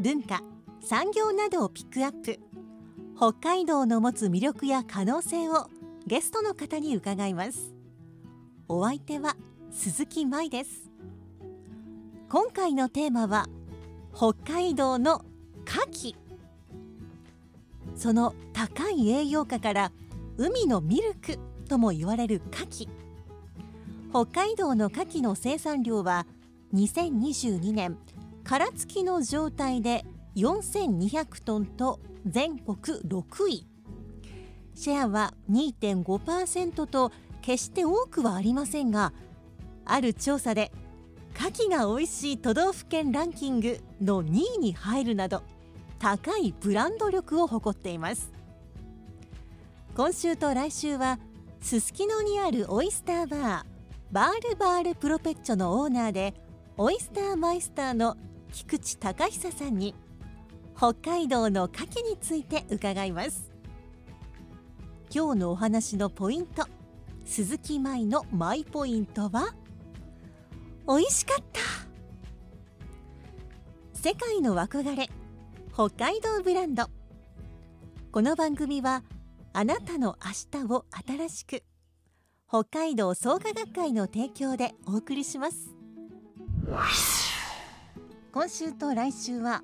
文化産業などをピックアップ。北海道の持つ魅力や可能性をゲストの方に伺います。お相手は鈴木舞です。今回のテーマは北海道の牡蠣。その高い栄養価から海のミルクとも言われる牡蠣。北海道の牡蠣の生産量は2022年殻付きの状態で4200トンと全国6位。シェアは2.5%と決して多くはありませんがある調査で牡蠣が美味しい都道府県ランキングの2位に入るなど高いブランド力を誇っています。今週と来週はすすきのにあるオイスターバーバールバールプロペッチョのオーナーでオイスターマイスターの菊池隆久さんに北海道の牡蠣について伺います。今日のお話のポイント鈴木舞のマイポイントは美味しかった。世界の憧れ北海道ブランド。この番組はあなたの明日を新しく北海道創価学会の提供でお送りします。今週と来週は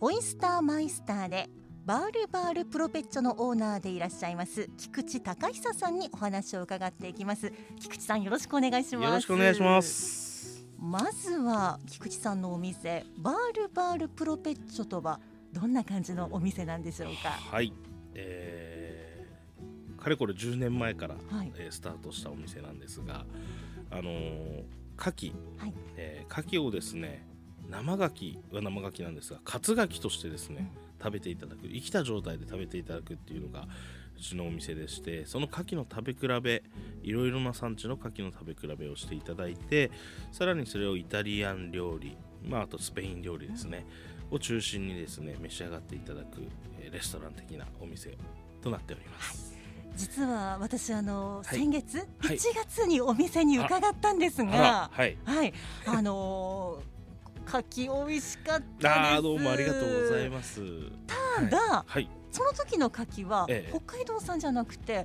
オイスターマイスターでバールバールプロペッチョのオーナーでいらっしゃいます。菊池隆久さんにお話を伺っていきます。菊池さんよろしくお願いします。よろしくお願いします。まずは菊池さんのお店バールバールプロペッチョとはどんな感じのお店なんでしょうか？はい、えー、かれこれ10年前から、はい、えー、スタートしたお店なんですがあのー、牡蠣、はい。えー、牡蠣をですね生牡蠣は生牡蠣なんですが活牡蠣としてですね、食べていただく生きた状態で食べていただくっていうのがうちのお店でしてその牡蠣の食べ比べいろいろな産地の牡蠣の食べ比べをしていただいてさらにそれをイタリアン料理、まあ、あとスペイン料理ですね、を中心にですね召し上がっていただくレストラン的なお店となっております。実は私あの、はい、先月、1月にお店に伺ったんですが、はい、はい、あのー柿美味しかったあどうもありがとうございます。ただ、はい、その時の牡蠣は、北海道産じゃなくて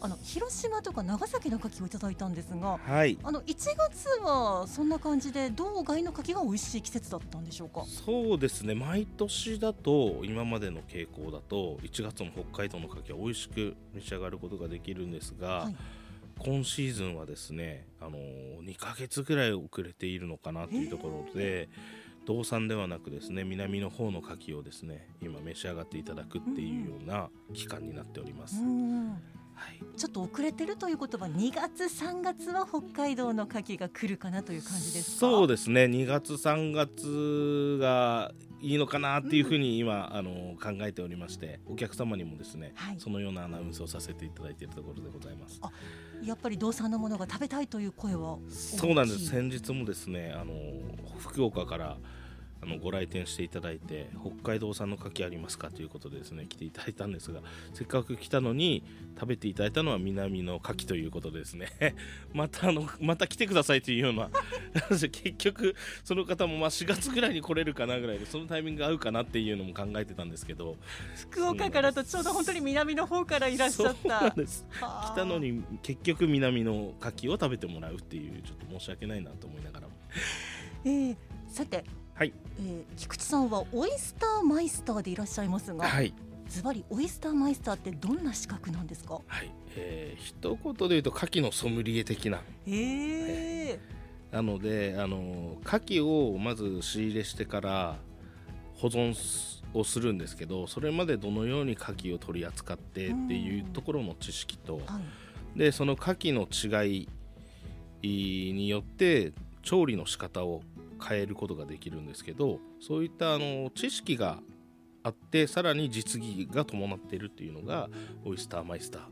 あの広島とか長崎の牡蠣をいただいたんですが、はい、あの1月はそんな感じで道外の牡蠣が美味しい季節だったんでしょうか？そうですね。毎年だと今までの傾向だと1月の北海道の牡蠣は美味しく召し上がることができるんですが、はい今シーズンはですね、あの2ヶ月ぐらい遅れているのかなというところで、道産ではなくですね南の方の牡蠣をですね今召し上がっていただくっていうような期間になっております。はい、ちょっと遅れてるということは2月3月は北海道の牡蠣が来るかなという感じですそうですね。2月3月がいいのかなっていうふうに今、うん、あの考えておりましてお客様にもですね、はい、そのようなアナウンスをさせていただいているところでございます。やっぱり道産のものが食べたいという声はそうなんです。先日もですねあの福岡からあのご来店していただいて北海道産の牡蠣ありますかということでですね来ていただいたんですがせっかく来たのに食べていただいたのは南の牡蠣ということでですね。またあのまた来てくださいというような 結局その方もまあ4月ぐらいに来れるかなぐらいでそのタイミングが合うかなっていうのも考えてたんですけど福岡からとちょうど本当に南の方からいらっしゃった。来たのに結局南の牡蠣を食べてもらうっていうちょっと申し訳ないなと思いながらも。えー、さてはい、えー、菊池さんはオイスターマイスターでいらっしゃいますが、はい、ズバリオイスターマイスターってどんな資格なんですか？はい、えー、一言で言うと牡蠣のソムリエ的な。えー、なのであの牡蠣をまず仕入れしてから保存をするんですけどそれまでどのように牡蠣を取り扱ってっていうところの知識と、はい、でその牡蠣の違いによって調理の仕方を変えることができるんですけどそういったあの知識があってさらに実技が伴っているっていうのがオイスターマイスター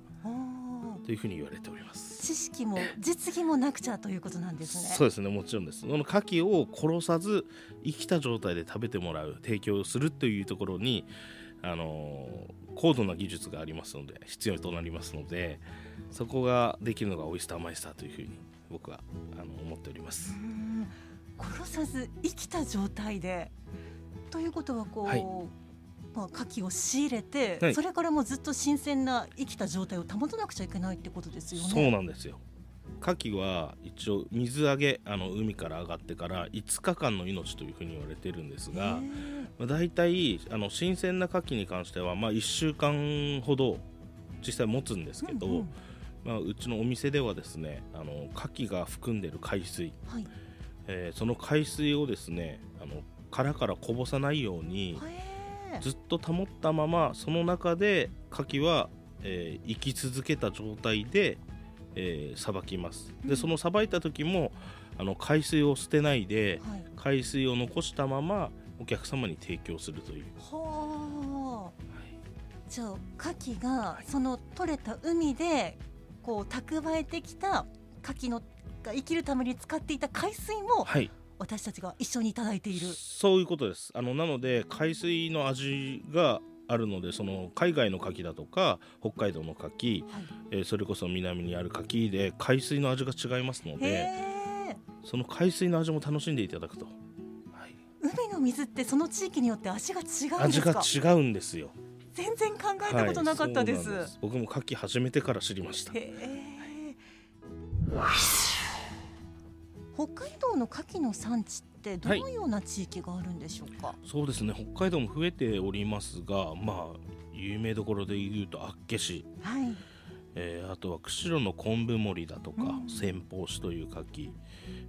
というふうに言われております。知識も実技もなくちゃということなんですね。そうですね。もちろんです。その牡蠣を殺さず生きた状態で食べてもらう提供するというところにあの高度な技術がありますので必要となりますのでそこができるのがオイスターマイスターというふうに僕はあの思っております殺さず生きた状態で。ということはこう、はい、まあ、牡蠣を仕入れて、はい、それからもうずっと新鮮な生きた状態を保たなくちゃいけないってことですよね。そうなんですよ。牡蠣は一応水揚げあの海から上がってから5日間の命というふうに言われてるんですが、まあ、大体あの新鮮な牡蠣に関しては、まあ、1週間ほど実際持つんですけど、うんうん、まあ、うちのお店ではですねあの牡蠣が含んでる海水、はい、えー、その海水をですねあの殻からこぼさないようにずっと保ったままその中で牡蠣は、えー、生き続けた状態でえー、さばきます。でそのさばいた時もあの海水を捨てないで、はい、海水を残したままお客様に提供するという。はあ、じゃあ牡蠣がその取れた海でこう蓄えてきた牡蠣のが生きるために使っていた海水も、はい、私たちが一緒にいただいている。そういうことです。あのなので海水の味があるのでその海外の牡蠣だとか北海道の牡蠣、はい、えー、それこそ南にある牡蠣で海水の味が違いますのでその海水の味も楽しんでいただくと、はい、海の水ってその地域によって味が違うん味が違うんですよ。全然考えたことなかったです。はい、です。僕も牡蠣始めてから知りました北海道の牡蠣の産地ってどのような地域があるんでしょうか、はい、そうですね。北海道も増えておりますがまあ有名どころで言うと厚岸、はい。えー、あとは釧路の昆布森だとか、うん、先方市という牡蠣、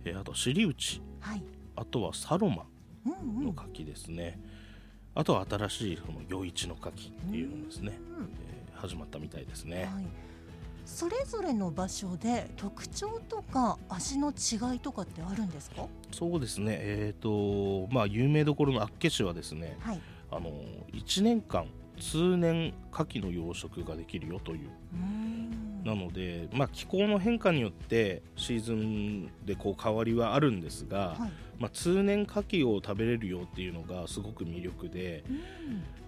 えー、あと尻内、はい、あとはサロマの牡蠣ですね、うんうん、あとは新しいその余市の牡蠣っていうのですね、うん、えー、始まったみたいですね。はいそれぞれの場所で特徴とか味の違いとかってあるんですか？そうですね。えっ、ー、とまあ有名どころの厚岸はですね、はい、あの1年間通年牡蠣の養殖ができるよという。なので、まあ、気候の変化によってシーズンでこう変わりはあるんですが、はい、まあ、通年牡蠣を食べれるよっていうのがすごく魅力で、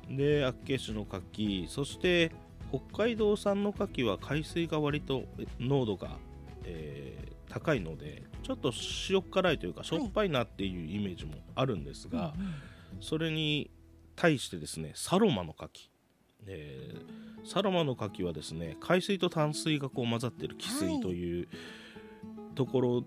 で厚岸の牡蠣そして北海道産の牡蠣は海水が割と濃度が、えー、高いのでちょっと塩辛いというかしょっぱいなっていうイメージもあるんですが、はいそれに対してですねサロマの牡蠣、えー、サロマの牡蠣はですね海水と淡水がこう混ざってる汽水というところ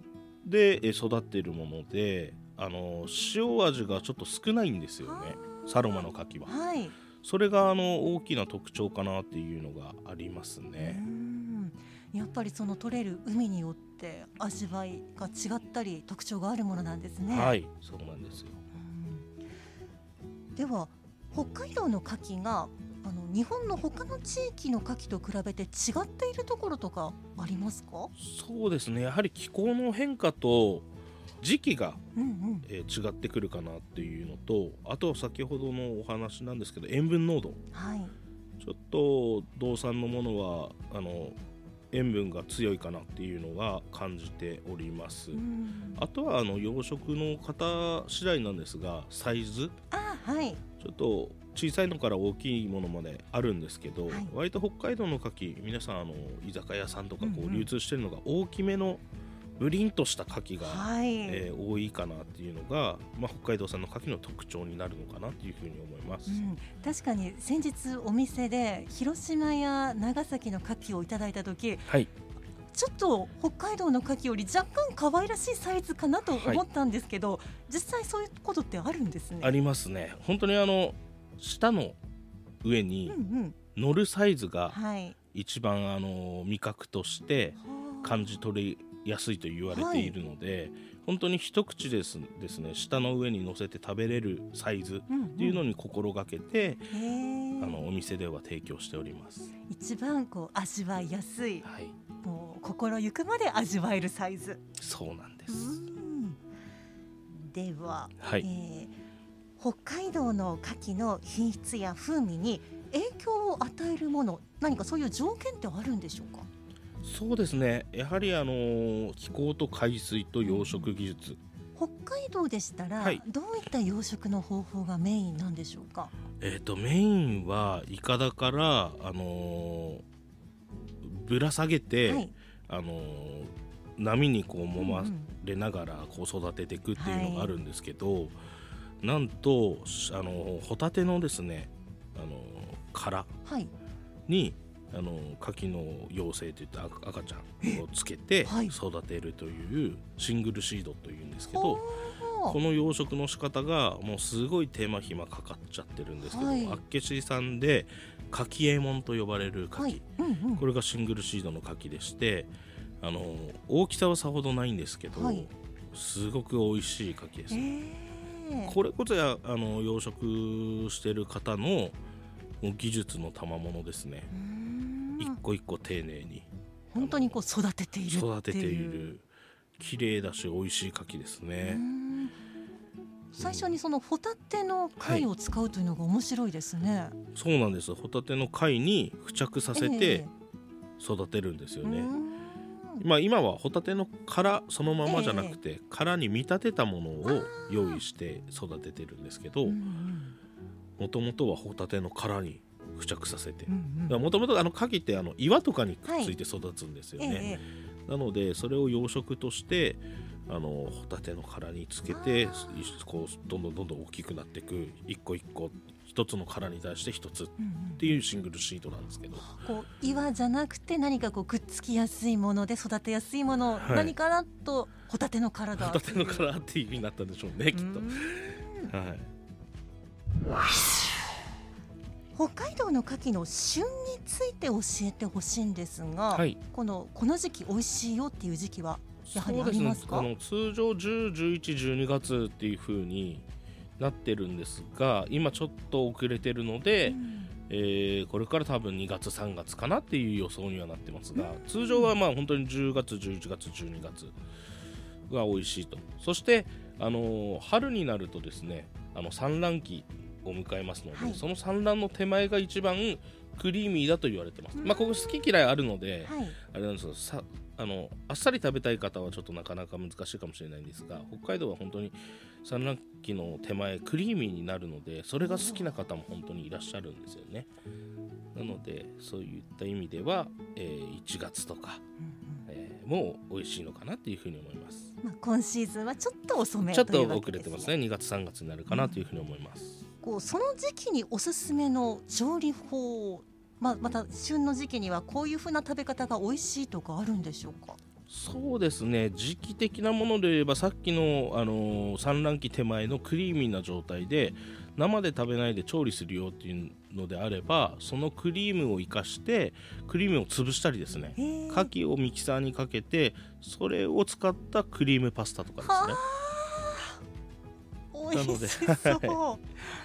で育っているもので、あの塩味がちょっと少ないんですよねサロマの牡蠣は。はいそれがあの大きな特徴かなっていうのがありますね。やっぱりその取れる海によって味わいが違ったり特徴があるものなんですね。はい、そうなんですよ。では北海道の牡蠣があの日本の他の地域の牡蠣と比べて違っているところとかありますか？そうですねやはり気候の変化と時期が、うんうん、えー、違ってくるかなっていうのとあと先ほどのお話なんですけど塩分濃度、はい、ちょっと道産のものはあの塩分が強いかなっていうのが感じております、あとはあの養殖の方次第なんですがサイズ。あ、はい、ちょっと小さいのから大きいものまであるんですけど、はい、割と北海道の牡蠣皆さんあの居酒屋さんとかこう流通してるのが大きめの、うんうんブリンとした牡蠣が、はい、えー、多いかなっていうのが、まあ、北海道産の牡蠣の特徴になるのかなというふうに思います、うん、確かに先日お店で広島や長崎の牡蠣をいただいた時、はい、ちょっと北海道の牡蠣より若干可愛らしいサイズかなと思ったんですけど、はい、実際そういうことってあるんですね。ありますね。本当にあの舌の上に乗るサイズが一番あの味覚として感じ取り安いと言われているので、はい、本当に一口ですですね舌の上に乗せて食べれるサイズっていうのに心がけて、うんうん、あのお店では提供しております。一番こう味わいやすい、はい、もう心ゆくまで味わえるサイズ。そうなんです、では、はい、えー、北海道の牡蠣の品質や風味に影響を与えるもの何かそういう条件ってあるんでしょうか？そうですね。やはりあの気候と海水と養殖技術、北海道でしたら、はい、どういった養殖の方法がメインなんでしょうか？えっ、ー、とメインはイカダからあのー、ぶら下げて、はい、あのー、波にこう揉まれながらこう育てていくっていうのがあるんですけど、はい、なんとあのホタテのですねあの殻に、あの牡蠣の幼生といった赤ちゃんをつけて育てるというシングルシードというんですけど、この養殖の仕方がもうすごい手間暇かかっちゃってるんですけど、はい、あっけしさんで牡蠣右衛門と呼ばれる牡蠣、はい。うんうん、これがシングルシードの牡蠣でしてあの大きさはさほどないんですけど、はい、すごく美味しい牡蠣です、えー、これこそやあの養殖してる方の技術の賜物ですね。一個一個丁寧に。本当にこう育てている育てている。綺麗だし美味しい牡蠣ですね。最初にそのホタテの貝を使うというのが面白いですね、はい、そうなんです。ホタテの貝に付着させて育てるんですよね、えーまあ、今はホタテの殻そのままじゃなくて、えー、殻に見立てたものを用意して育ててるんですけどもともとはホタテの殻に付着させて。もともと牡蠣ってあの岩とかにくっついて育つんですよね、はいえー、なのでそれを養殖としてあのホタテの殻につけてこうどんどんどんどん大きくなっていく一個一個一つの殻に対して一つっていうシングルシートなんですけど、こう岩じゃなくて何かこうくっつきやすいもので育てやすいもの、はい、何かなとホタテの殻だホタテの殻っていう意味になったんでしょうねきっと。はい北海道の牡蠣の旬について教えてほしいんですが、はい、このこの時期美味しいよっていう時期はやはりありますか、ね、通常10、11、12月っていうふうになってるんですが今ちょっと遅れてるので、うん、えー、これから多分2月3月かなっていう予想にはなってますが、うん、通常はまあ本当に10月11月12月が美味しいと。そしてあの春になるとですねあの産卵期を迎えますので、はい、その産卵の手前が一番クリーミーだと言われてます、まあここ好き嫌いあるので、はい、あれなんですけどさあのあっさり食べたい方はちょっとなかなか難しいかもしれないんですが北海道は本当に産卵期の手前クリーミーになるのでそれが好きな方も本当にいらっしゃるんですよね。なのでそういった意味では、えー、1月とか、えー、もう美味しいのかなっていうふうに思います、まあ、今シーズンはちょっと遅めちょっと遅れてますね。2月3月になるかなというふうに思います、うん、こうその時期におすすめの調理法まあ、また旬の時期にはこういうふうな食べ方が美味しいとかあるんでしょうか？そうですね。時期的なもので言えばさっきの、あのー、産卵期手前のクリーミーな状態で生で食べないで調理するよっていうのであればそのクリームを生かしてクリームを潰したりですね。牡蠣をミキサーにかけてそれを使ったクリームパスタとかですねなので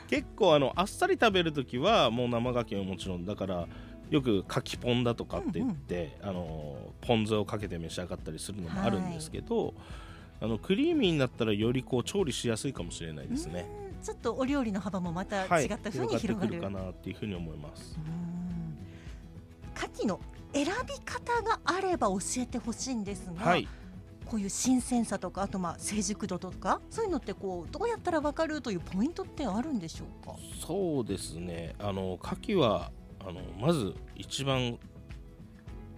結構あのあっさり食べる時はもう生牡蠣はもちろんだからよくかきポンだとかって言って、うんうん、あのポン酢をかけて召し上がったりするのもあるんですけど、はい、あのクリーミーになったらよりこう調理しやすいかもしれないですね。ちょっとお料理の幅もまた違ったふうに広がる、はい、かなっていうふうに思います。牡蠣の選び方があれば教えてほしいんですが、はい、こういう新鮮さとかあとまあ成熟度とかそういうのってこうどうやったら分かるというポイントってあるんでしょうか？そうですね。あの牡蠣はあのまず一番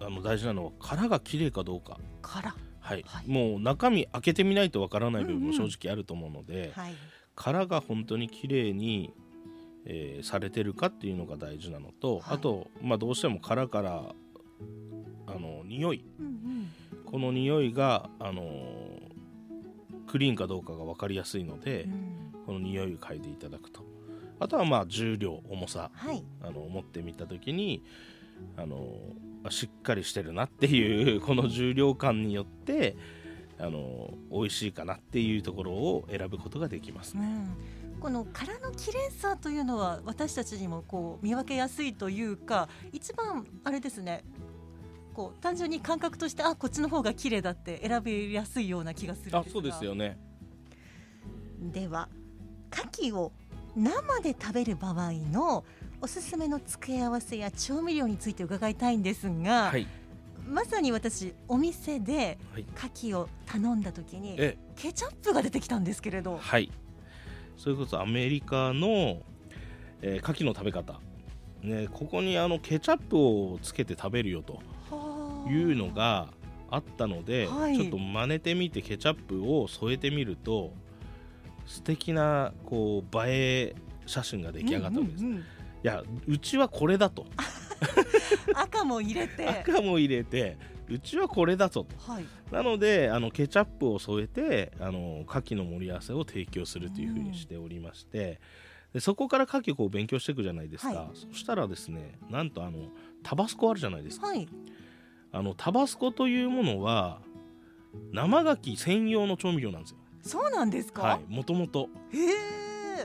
あの大事なのは殻が綺麗かどうか。殻。はい、はい、もう中身開けてみないとわからない部分も正直あると思うので、うんうんはい、殻が本当に綺麗に、えー、されてるかっていうのが大事なのと、はい、あと、まあ、どうしても殻からあの匂い、うんこの匂いが、あのー、クリーンかどうかが分かりやすいので、うん、この匂いを嗅いでいただくと。あとはまあ重量重さ、はい、あの持ってみた時に、あのー、しっかりしてるなっていう この重量感によってあのー、美味しいかなっていうところを選ぶことができますね。うん、この殻の綺麗さというのは私たちにもこう見分けやすいというか一番あれですねこう単純に感覚としてあこっちの方が綺麗だって選びやすいような気がするあそうですよね。では牡蠣を生で食べる場合のおすすめの付け合わせや調味料について伺いたいんですが、はい、まさに私お店で牡蠣を頼んだ時に、ケチャップが出てきたんですけれど。はい。それこそアメリカの、えー、牡蠣の食べ方。ね、ここにあのケチャップをつけて食べるよというのがあったので、はい、ちょっと真似てみてケチャップを添えてみると素敵なこう映え写真が出来上がったわけです。うんうんうん、いやうちはこれだと。赤も入れて。赤も入れてうちはこれだぞと、はい、なのであのケチャップを添えてあの牡蠣の盛り合わせを提供するというふうにしておりまして、でそこから牡蠣を勉強していくじゃないですか、はい、そしたらですねなんとあのタバスコあるじゃないですか、はい、あのタバスコというものは生牡蠣専用の調味料なんですよ。そうなんですか？もともと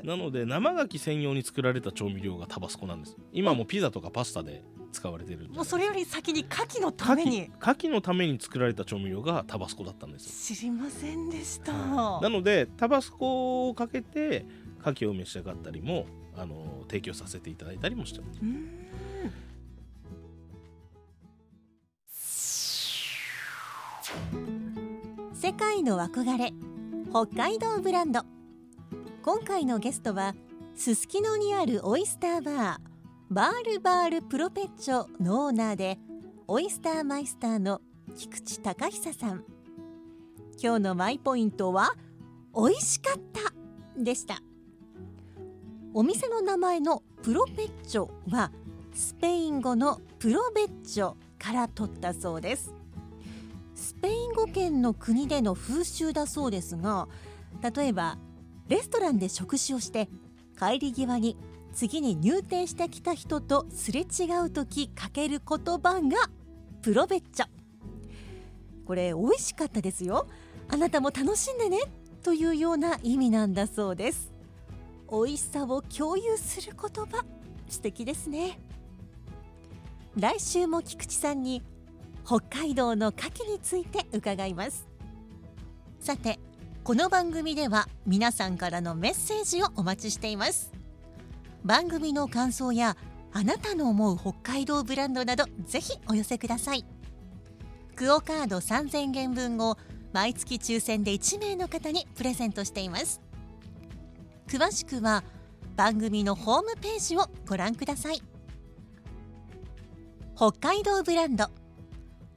なので生牡蠣専用に作られた調味料がタバスコなんです。今もピザとかパスタで使われてるもうそれより先に牡蠣のために。牡蠣のために作られた調味料がタバスコだったんです知りませんでした、なのでタバスコをかけて牡蠣を召し上がったりもあの提供させていただいたりもしてます。世界の憧れ北海道ブランド。今回のゲストはすすきのにあるオイスターバーバールバールプロペッチョのオーナーでオイスターマイスターの菊池隆久さん。今日のマイポイントは美味しかったでした。お店の名前のプロペッチョはスペイン語のプロベッチョから取ったそうです。スペイン語圏の国での風習だそうですが例えばレストランで食事をして帰り際に次に入店してきた人とすれ違う時かける言葉がプロベッチョこれ美味しかったですよ。あなたも楽しんでね。というような意味なんだそうです。美味しさを共有する言葉。素敵ですね。来週も菊池さんに北海道の牡蠣について伺います。さてこの番組では皆さんからのメッセージをお待ちしています。番組の感想やあなたの思う北海道ブランドなどぜひお寄せください。クオカード3000元分を毎月抽選で1名の方にプレゼントしています。詳しくは番組のホームページをご覧ください。北海道ブランド